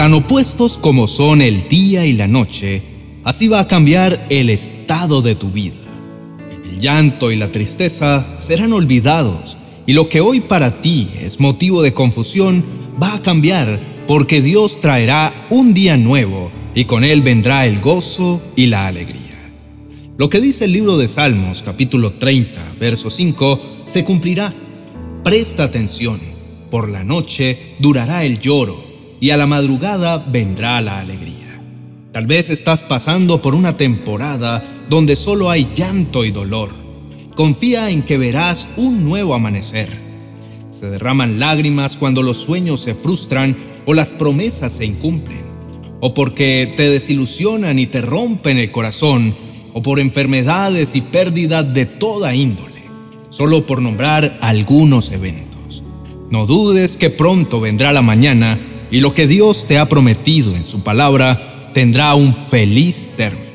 Tan opuestos como son el día y la noche, así va a cambiar el estado de tu vida. El llanto y la tristeza serán olvidados y lo que hoy para ti es motivo de confusión va a cambiar porque Dios traerá un día nuevo y con él vendrá el gozo y la alegría. Lo que dice el libro de Salmos capítulo 30, verso 5, se cumplirá. Presta atención, por la noche durará el lloro y a la madrugada vendrá la alegría. Tal vez estás pasando por una temporada donde solo hay llanto y dolor. Confía en que verás un nuevo amanecer. Se derraman lágrimas cuando los sueños se frustran o las promesas se incumplen, o porque te desilusionan y te rompen el corazón, o por enfermedades y pérdidas de toda índole, solo por nombrar algunos eventos. No dudes que pronto vendrá la mañana y lo que Dios te ha prometido en su palabra tendrá un feliz término.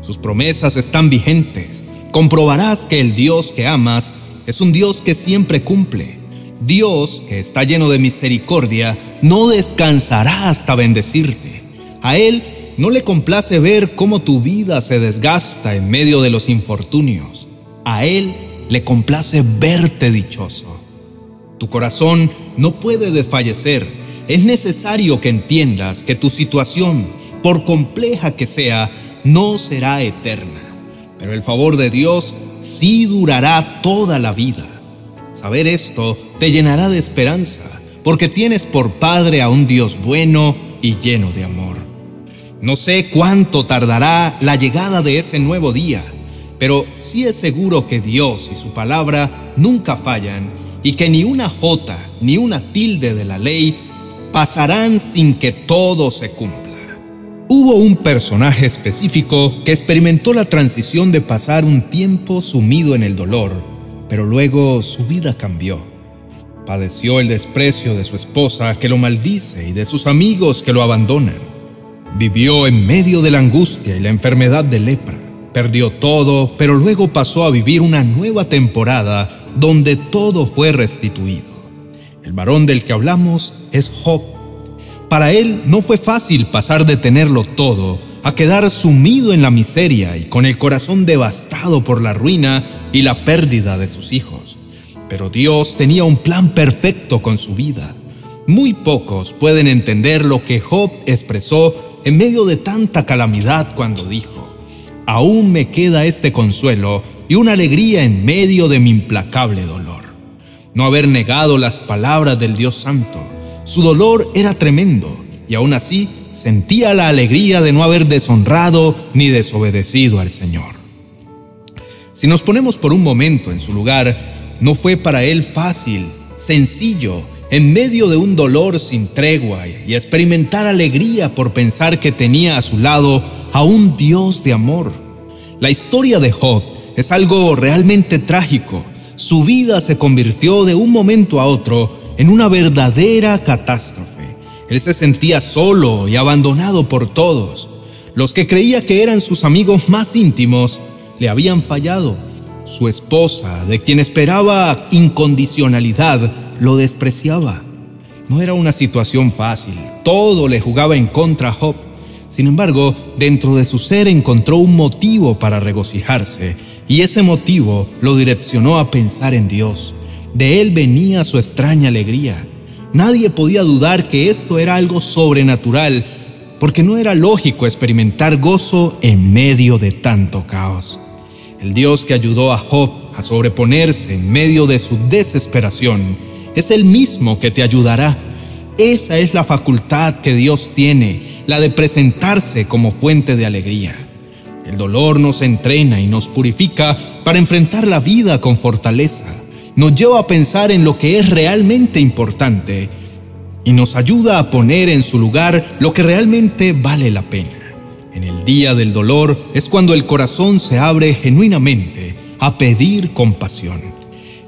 Sus promesas están vigentes. Comprobarás que el Dios que amas es un Dios que siempre cumple. Dios, que está lleno de misericordia, no descansará hasta bendecirte. A Él no le complace ver cómo tu vida se desgasta en medio de los infortunios. A Él le complace verte dichoso. Tu corazón no puede desfallecer es necesario que entiendas que tu situación, por compleja que sea, no será eterna, pero el favor de Dios sí durará toda la vida. Saber esto te llenará de esperanza, porque tienes por Padre a un Dios bueno y lleno de amor. No sé cuánto tardará la llegada de ese nuevo día, pero sí es seguro que Dios y su palabra nunca fallan y que ni una jota ni una tilde de la ley pasarán sin que todo se cumpla. Hubo un personaje específico que experimentó la transición de pasar un tiempo sumido en el dolor, pero luego su vida cambió. Padeció el desprecio de su esposa que lo maldice y de sus amigos que lo abandonan. Vivió en medio de la angustia y la enfermedad de lepra. Perdió todo, pero luego pasó a vivir una nueva temporada donde todo fue restituido. El varón del que hablamos es Job. Para él no fue fácil pasar de tenerlo todo a quedar sumido en la miseria y con el corazón devastado por la ruina y la pérdida de sus hijos. Pero Dios tenía un plan perfecto con su vida. Muy pocos pueden entender lo que Job expresó en medio de tanta calamidad cuando dijo, aún me queda este consuelo y una alegría en medio de mi implacable dolor no haber negado las palabras del Dios Santo. Su dolor era tremendo y aún así sentía la alegría de no haber deshonrado ni desobedecido al Señor. Si nos ponemos por un momento en su lugar, no fue para él fácil, sencillo, en medio de un dolor sin tregua y experimentar alegría por pensar que tenía a su lado a un Dios de amor. La historia de Job es algo realmente trágico su vida se convirtió de un momento a otro en una verdadera catástrofe. Él se sentía solo y abandonado por todos. Los que creía que eran sus amigos más íntimos le habían fallado. Su esposa, de quien esperaba incondicionalidad, lo despreciaba. No era una situación fácil, todo le jugaba en contra a Job. Sin embargo, dentro de su ser encontró un motivo para regocijarse y ese motivo lo direccionó a pensar en Dios. De él venía su extraña alegría. Nadie podía dudar que esto era algo sobrenatural, porque no era lógico experimentar gozo en medio de tanto caos. El Dios que ayudó a Job a sobreponerse en medio de su desesperación es el mismo que te ayudará. Esa es la facultad que Dios tiene, la de presentarse como fuente de alegría. El dolor nos entrena y nos purifica para enfrentar la vida con fortaleza. Nos lleva a pensar en lo que es realmente importante y nos ayuda a poner en su lugar lo que realmente vale la pena. En el día del dolor es cuando el corazón se abre genuinamente a pedir compasión.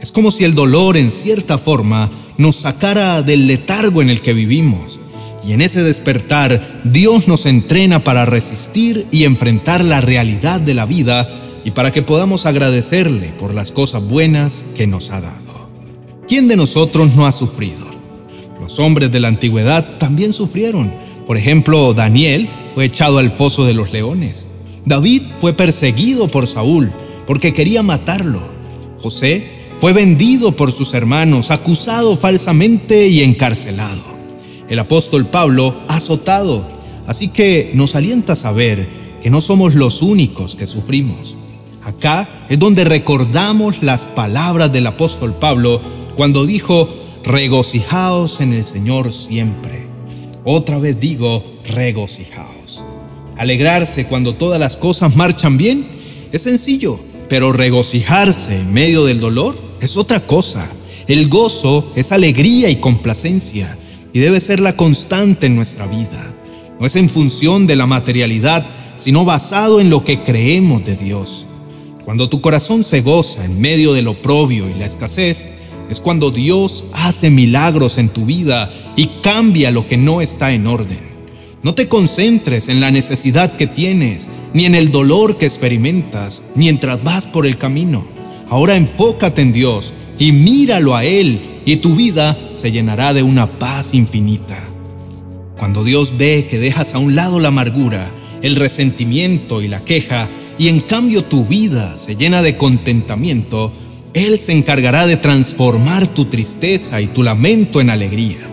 Es como si el dolor en cierta forma nos sacara del letargo en el que vivimos y en ese despertar, Dios nos entrena para resistir y enfrentar la realidad de la vida y para que podamos agradecerle por las cosas buenas que nos ha dado. ¿Quién de nosotros no ha sufrido? Los hombres de la antigüedad también sufrieron, Por ejemplo, Daniel fue echado al foso de los leones. David fue perseguido por Saúl porque quería matarlo. José fue vendido por sus hermanos, acusado falsamente y encarcelado. El apóstol Pablo azotado. Así que nos alienta a saber que no somos los únicos que sufrimos. Acá es donde recordamos las palabras del apóstol Pablo cuando dijo, regocijaos en el Señor siempre. Otra vez digo, regocijaos. Alegrarse cuando todas las cosas marchan bien es sencillo, pero regocijarse en medio del dolor es otra cosa. El gozo es alegría y complacencia y debe ser la constante en nuestra vida. No es en función de la materialidad, sino basado en lo que creemos de Dios. Cuando tu corazón se goza en medio del oprobio y la escasez, es cuando Dios hace milagros en tu vida y cambia lo que no está en orden. No te concentres en la necesidad que tienes, ni en el dolor que experimentas mientras vas por el camino. Ahora enfócate en Dios y míralo a Él y tu vida se llenará de una paz infinita. Cuando Dios ve que dejas a un lado la amargura, el resentimiento y la queja, y en cambio tu vida se llena de contentamiento, Él se encargará de transformar tu tristeza y tu lamento en alegría.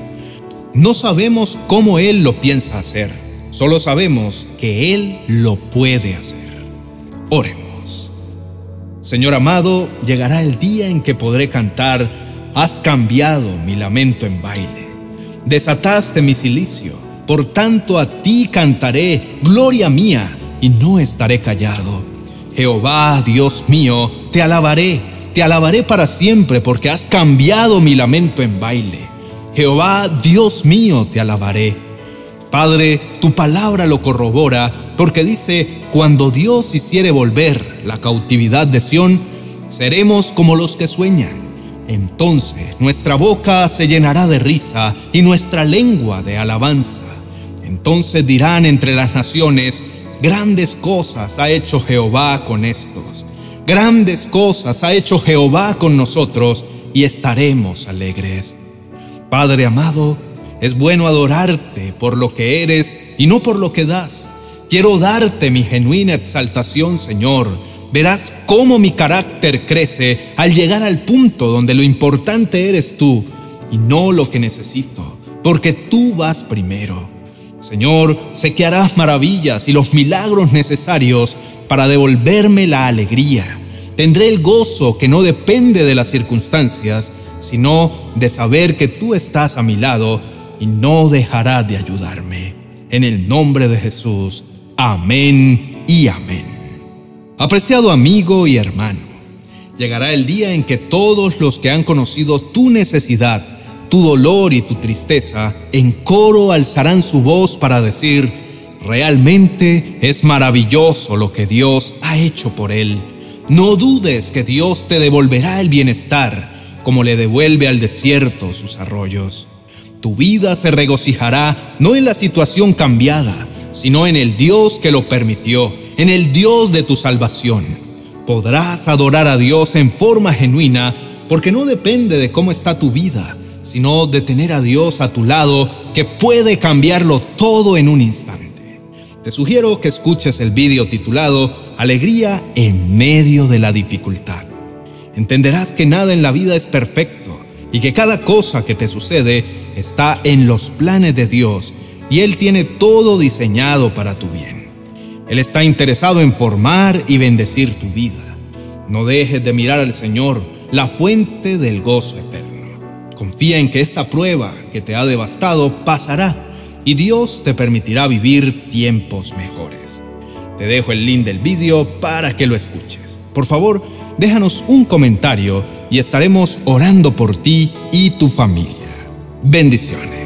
No sabemos cómo Él lo piensa hacer, solo sabemos que Él lo puede hacer. Oremos. Señor amado, llegará el día en que podré cantar, has cambiado mi lamento en baile. Desataste mi silicio, por tanto a ti cantaré, gloria mía, y no estaré callado. Jehová, Dios mío, te alabaré, te alabaré para siempre, porque has cambiado mi lamento en baile. Jehová, Dios mío, te alabaré. Padre, tu palabra lo corrobora, porque dice, cuando Dios hiciere volver la cautividad de Sión, seremos como los que sueñan. Entonces nuestra boca se llenará de risa y nuestra lengua de alabanza. Entonces dirán entre las naciones, grandes cosas ha hecho Jehová con estos. Grandes cosas ha hecho Jehová con nosotros y estaremos alegres. Padre amado, es bueno adorarte por lo que eres y no por lo que das Quiero darte mi genuina exaltación, Señor. Verás cómo mi carácter crece al llegar al punto donde lo importante eres tú y no lo que necesito, porque tú vas primero. Señor, sé que harás maravillas y los milagros necesarios para devolverme la alegría. Tendré el gozo que no depende de las circunstancias, sino de saber que tú estás a mi lado y no dejarás de ayudarme. En el nombre de Jesús. Amén y amén. Apreciado amigo y hermano, llegará el día en que todos los que han conocido tu necesidad, tu dolor y tu tristeza, en coro alzarán su voz para decir, realmente es maravilloso lo que Dios ha hecho por él. No dudes que Dios te devolverá el bienestar, como le devuelve al desierto sus arroyos. Tu vida se regocijará no en la situación cambiada, sino en el Dios que lo permitió, en el Dios de tu salvación. Podrás adorar a Dios en forma genuina porque no depende de cómo está tu vida, sino de tener a Dios a tu lado que puede cambiarlo todo en un instante. Te sugiero que escuches el vídeo titulado Alegría en medio de la dificultad. Entenderás que nada en la vida es perfecto y que cada cosa que te sucede está en los planes de Dios y Él tiene todo diseñado para tu bien. Él está interesado en formar y bendecir tu vida. No dejes de mirar al Señor, la fuente del gozo eterno. Confía en que esta prueba que te ha devastado pasará y Dios te permitirá vivir tiempos mejores. Te dejo el link del vídeo para que lo escuches. Por favor, déjanos un comentario y estaremos orando por ti y tu familia. Bendiciones.